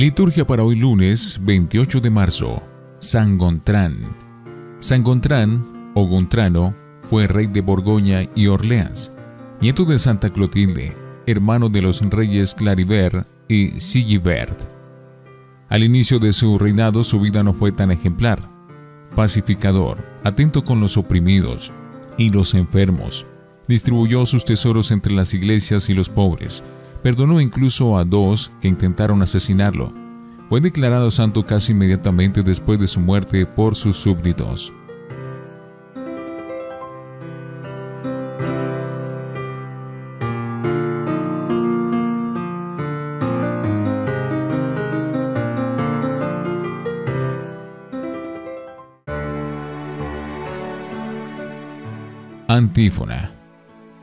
Liturgia para hoy lunes 28 de marzo. San Gontrán. San Gontrán, o Gontrano, fue rey de Borgoña y Orleans, nieto de Santa Clotilde, hermano de los reyes Claribert y Sigibert. Al inicio de su reinado su vida no fue tan ejemplar. Pacificador, atento con los oprimidos y los enfermos, distribuyó sus tesoros entre las iglesias y los pobres, Perdonó incluso a dos que intentaron asesinarlo. Fue declarado santo casi inmediatamente después de su muerte por sus súbditos. Antífona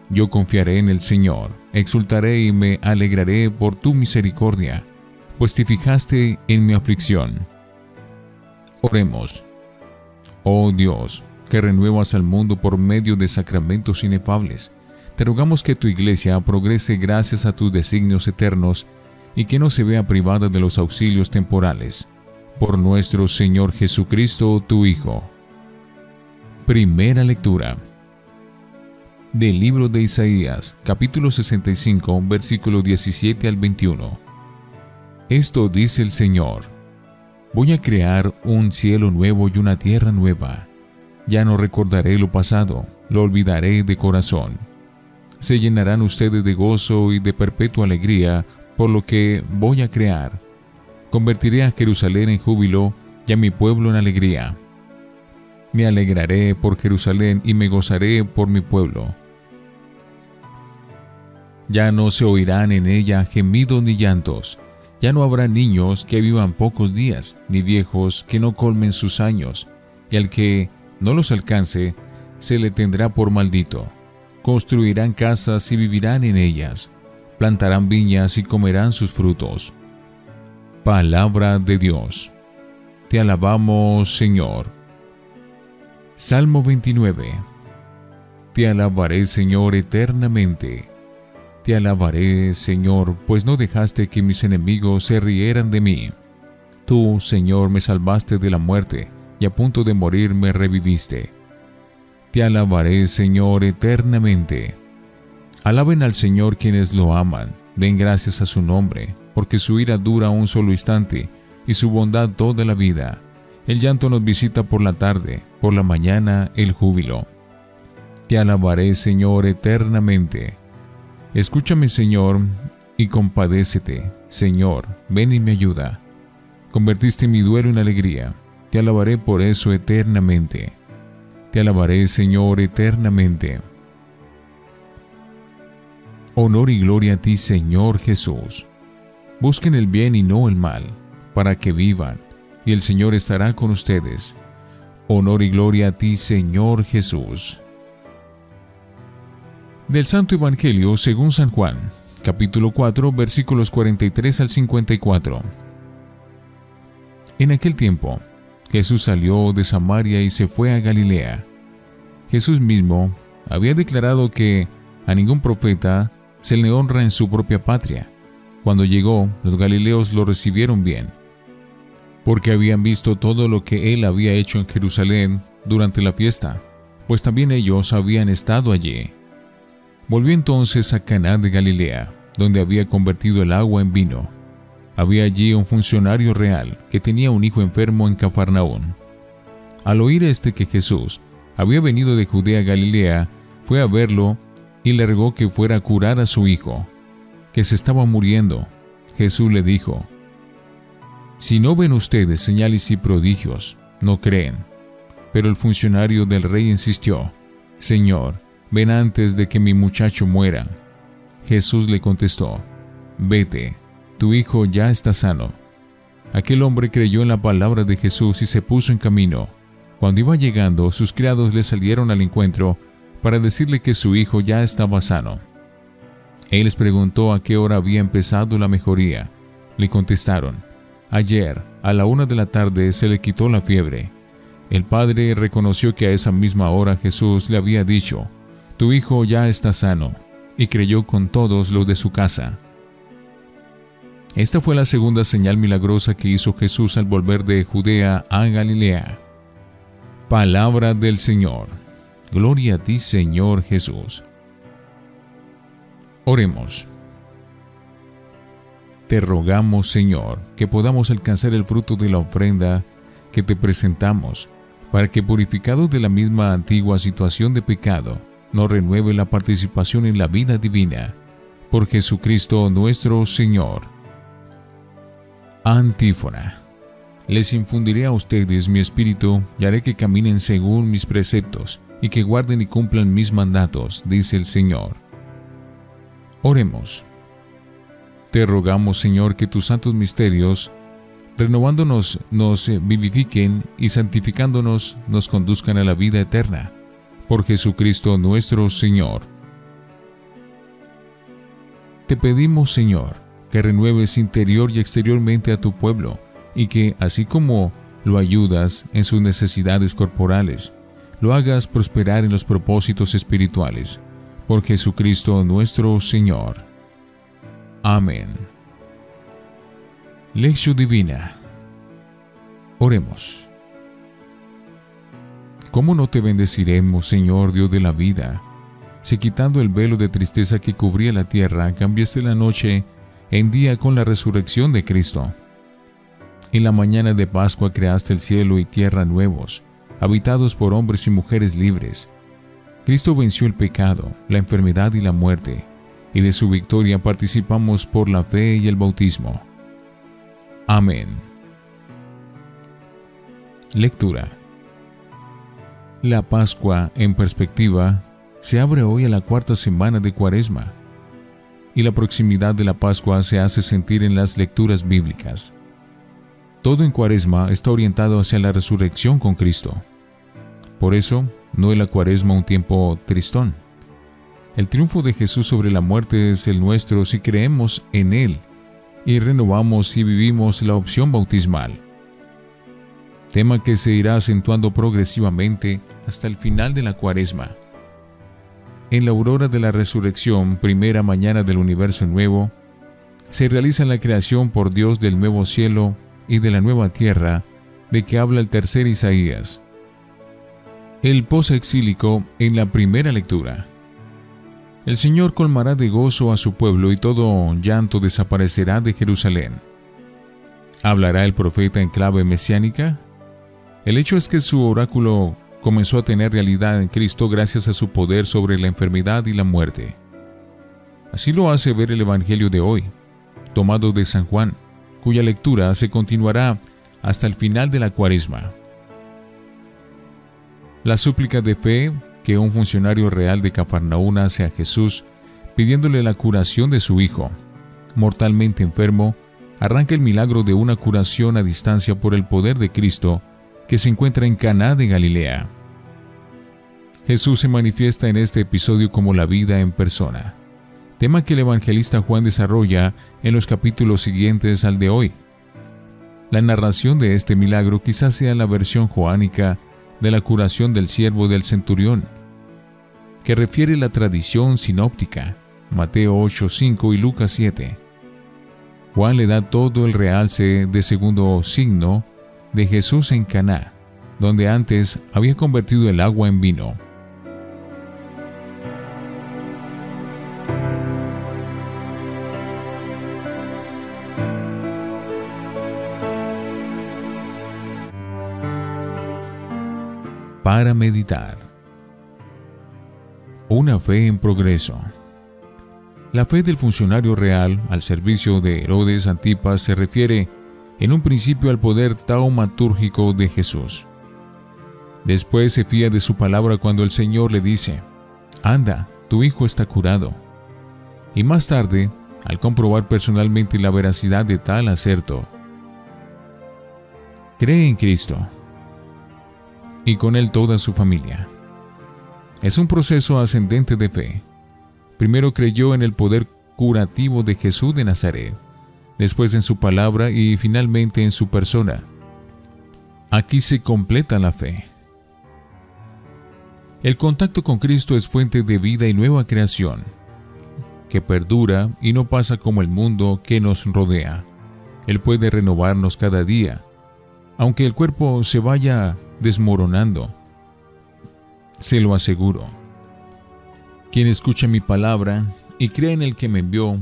yo confiaré en el Señor, exultaré y me alegraré por tu misericordia, pues te fijaste en mi aflicción. Oremos. Oh Dios, que renuevas al mundo por medio de sacramentos inefables, te rogamos que tu iglesia progrese gracias a tus designios eternos y que no se vea privada de los auxilios temporales. Por nuestro Señor Jesucristo, tu Hijo. Primera lectura del libro de Isaías, capítulo 65, versículo 17 al 21. Esto dice el Señor. Voy a crear un cielo nuevo y una tierra nueva. Ya no recordaré lo pasado, lo olvidaré de corazón. Se llenarán ustedes de gozo y de perpetua alegría por lo que voy a crear. Convertiré a Jerusalén en júbilo y a mi pueblo en alegría. Me alegraré por Jerusalén y me gozaré por mi pueblo. Ya no se oirán en ella gemidos ni llantos. Ya no habrá niños que vivan pocos días, ni viejos que no colmen sus años. Y al que no los alcance, se le tendrá por maldito. Construirán casas y vivirán en ellas. Plantarán viñas y comerán sus frutos. Palabra de Dios. Te alabamos, Señor. Salmo 29. Te alabaré, Señor, eternamente te alabaré, Señor, pues no dejaste que mis enemigos se rieran de mí. Tú, Señor, me salvaste de la muerte, y a punto de morir me reviviste. Te alabaré, Señor, eternamente. Alaben al Señor quienes lo aman, den gracias a su nombre, porque su ira dura un solo instante, y su bondad toda la vida. El llanto nos visita por la tarde, por la mañana el júbilo. Te alabaré, Señor, eternamente. Escúchame, Señor, y compadécete. Señor, ven y me ayuda. Convertiste mi duelo en alegría. Te alabaré por eso eternamente. Te alabaré, Señor, eternamente. Honor y gloria a ti, Señor Jesús. Busquen el bien y no el mal, para que vivan, y el Señor estará con ustedes. Honor y gloria a ti, Señor Jesús. Del Santo Evangelio según San Juan, capítulo 4, versículos 43 al 54. En aquel tiempo, Jesús salió de Samaria y se fue a Galilea. Jesús mismo había declarado que a ningún profeta se le honra en su propia patria. Cuando llegó, los galileos lo recibieron bien, porque habían visto todo lo que él había hecho en Jerusalén durante la fiesta, pues también ellos habían estado allí. Volvió entonces a Caná de Galilea, donde había convertido el agua en vino. Había allí un funcionario real que tenía un hijo enfermo en Cafarnaún. Al oír este que Jesús había venido de Judea a Galilea, fue a verlo y le rogó que fuera a curar a su hijo, que se estaba muriendo. Jesús le dijo, Si no ven ustedes señales y prodigios, no creen. Pero el funcionario del rey insistió, Señor, ven antes de que mi muchacho muera. Jesús le contestó, vete, tu hijo ya está sano. Aquel hombre creyó en la palabra de Jesús y se puso en camino. Cuando iba llegando, sus criados le salieron al encuentro para decirle que su hijo ya estaba sano. Él les preguntó a qué hora había empezado la mejoría. Le contestaron, ayer, a la una de la tarde, se le quitó la fiebre. El padre reconoció que a esa misma hora Jesús le había dicho, tu hijo ya está sano, y creyó con todos los de su casa. Esta fue la segunda señal milagrosa que hizo Jesús al volver de Judea a Galilea. Palabra del Señor. Gloria a ti, Señor Jesús. Oremos. Te rogamos, Señor, que podamos alcanzar el fruto de la ofrenda que te presentamos, para que purificados de la misma antigua situación de pecado, nos renueve la participación en la vida divina. Por Jesucristo nuestro Señor. Antífona. Les infundiré a ustedes mi espíritu y haré que caminen según mis preceptos y que guarden y cumplan mis mandatos, dice el Señor. Oremos. Te rogamos, Señor, que tus santos misterios, renovándonos, nos vivifiquen y santificándonos, nos conduzcan a la vida eterna. Por Jesucristo nuestro Señor. Te pedimos, Señor, que renueves interior y exteriormente a tu pueblo, y que, así como lo ayudas en sus necesidades corporales, lo hagas prosperar en los propósitos espirituales. Por Jesucristo nuestro Señor. Amén. Lección Divina. Oremos. ¿Cómo no te bendeciremos, Señor Dios de la vida? Si quitando el velo de tristeza que cubría la tierra, cambiaste la noche en día con la resurrección de Cristo. En la mañana de Pascua creaste el cielo y tierra nuevos, habitados por hombres y mujeres libres. Cristo venció el pecado, la enfermedad y la muerte, y de su victoria participamos por la fe y el bautismo. Amén. Lectura. La Pascua, en perspectiva, se abre hoy a la cuarta semana de Cuaresma y la proximidad de la Pascua se hace sentir en las lecturas bíblicas. Todo en Cuaresma está orientado hacia la resurrección con Cristo. Por eso, no es la Cuaresma un tiempo tristón. El triunfo de Jesús sobre la muerte es el nuestro si creemos en Él y renovamos y vivimos la opción bautismal. Tema que se irá acentuando progresivamente hasta el final de la Cuaresma. En la aurora de la resurrección, primera mañana del universo nuevo, se realiza la creación por Dios del nuevo cielo y de la nueva tierra, de que habla el tercer Isaías. El exílico en la primera lectura. El Señor colmará de gozo a su pueblo y todo llanto desaparecerá de Jerusalén. ¿Hablará el profeta en clave mesiánica? El hecho es que su oráculo comenzó a tener realidad en Cristo gracias a su poder sobre la enfermedad y la muerte. Así lo hace ver el Evangelio de hoy, tomado de San Juan, cuya lectura se continuará hasta el final de la cuaresma. La súplica de fe que un funcionario real de Cafarnaúna hace a Jesús pidiéndole la curación de su hijo, mortalmente enfermo, arranca el milagro de una curación a distancia por el poder de Cristo que se encuentra en Caná de Galilea. Jesús se manifiesta en este episodio como la vida en persona, tema que el evangelista Juan desarrolla en los capítulos siguientes al de hoy. La narración de este milagro quizás sea la versión joánica de la curación del siervo del centurión, que refiere la tradición sinóptica, Mateo 8:5 y Lucas 7. Juan le da todo el realce de segundo signo de Jesús en Caná, donde antes había convertido el agua en vino. Para meditar. Una fe en progreso. La fe del funcionario real al servicio de Herodes Antipas se refiere en un principio al poder taumatúrgico de Jesús. Después se fía de su palabra cuando el Señor le dice, Anda, tu hijo está curado. Y más tarde, al comprobar personalmente la veracidad de tal acerto, cree en Cristo y con él toda su familia. Es un proceso ascendente de fe. Primero creyó en el poder curativo de Jesús de Nazaret después en su palabra y finalmente en su persona. Aquí se completa la fe. El contacto con Cristo es fuente de vida y nueva creación. que perdura y no pasa como el mundo que nos rodea. Él puede renovarnos cada día, aunque el cuerpo se vaya desmoronando. Se lo aseguro. Quien escucha mi palabra y cree en el que me envió,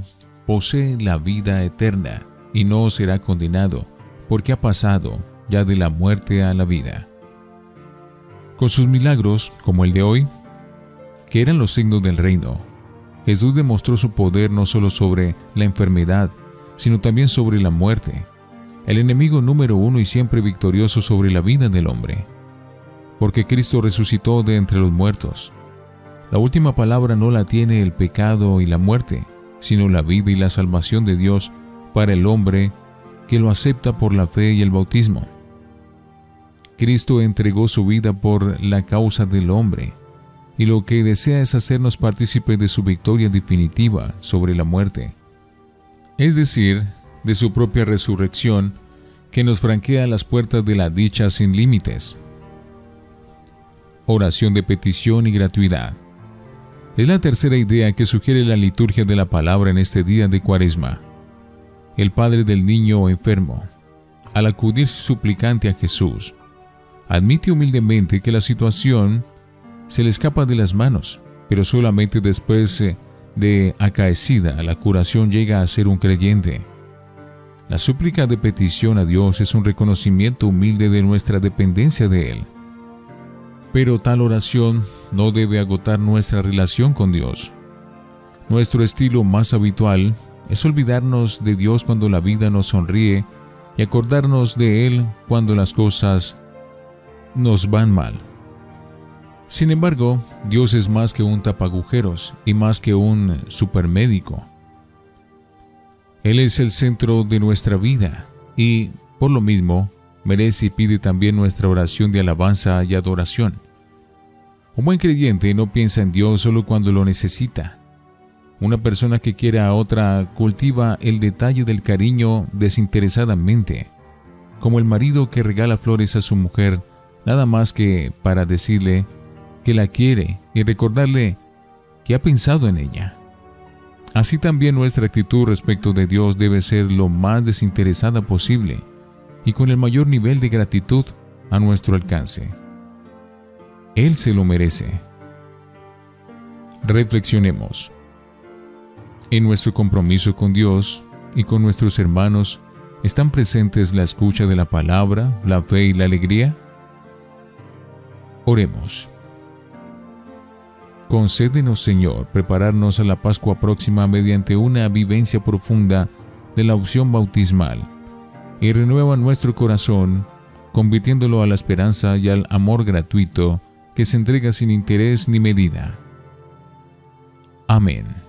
posee la vida eterna y no será condenado, porque ha pasado ya de la muerte a la vida. Con sus milagros, como el de hoy, que eran los signos del reino, Jesús demostró su poder no solo sobre la enfermedad, sino también sobre la muerte, el enemigo número uno y siempre victorioso sobre la vida del hombre. Porque Cristo resucitó de entre los muertos. La última palabra no la tiene el pecado y la muerte, sino la vida y la salvación de Dios para el hombre que lo acepta por la fe y el bautismo. Cristo entregó su vida por la causa del hombre, y lo que desea es hacernos partícipes de su victoria definitiva sobre la muerte, es decir, de su propia resurrección, que nos franquea las puertas de la dicha sin límites. Oración de petición y gratuidad. Es la tercera idea que sugiere la liturgia de la palabra en este día de Cuaresma. El padre del niño enfermo, al acudir suplicante a Jesús, admite humildemente que la situación se le escapa de las manos, pero solamente después eh, de acaecida la curación llega a ser un creyente. La súplica de petición a Dios es un reconocimiento humilde de nuestra dependencia de Él. Pero tal oración no debe agotar nuestra relación con Dios. Nuestro estilo más habitual es olvidarnos de Dios cuando la vida nos sonríe y acordarnos de Él cuando las cosas nos van mal. Sin embargo, Dios es más que un tapagujeros y más que un supermédico. Él es el centro de nuestra vida y, por lo mismo, merece y pide también nuestra oración de alabanza y adoración. Un buen creyente no piensa en Dios solo cuando lo necesita. Una persona que quiere a otra cultiva el detalle del cariño desinteresadamente, como el marido que regala flores a su mujer nada más que para decirle que la quiere y recordarle que ha pensado en ella. Así también nuestra actitud respecto de Dios debe ser lo más desinteresada posible y con el mayor nivel de gratitud a nuestro alcance. Él se lo merece. Reflexionemos. En nuestro compromiso con Dios y con nuestros hermanos, ¿están presentes la escucha de la palabra, la fe y la alegría? Oremos. Concédenos, Señor, prepararnos a la Pascua próxima mediante una vivencia profunda de la opción bautismal y renueva nuestro corazón, convirtiéndolo a la esperanza y al amor gratuito que se entrega sin interés ni medida. Amén.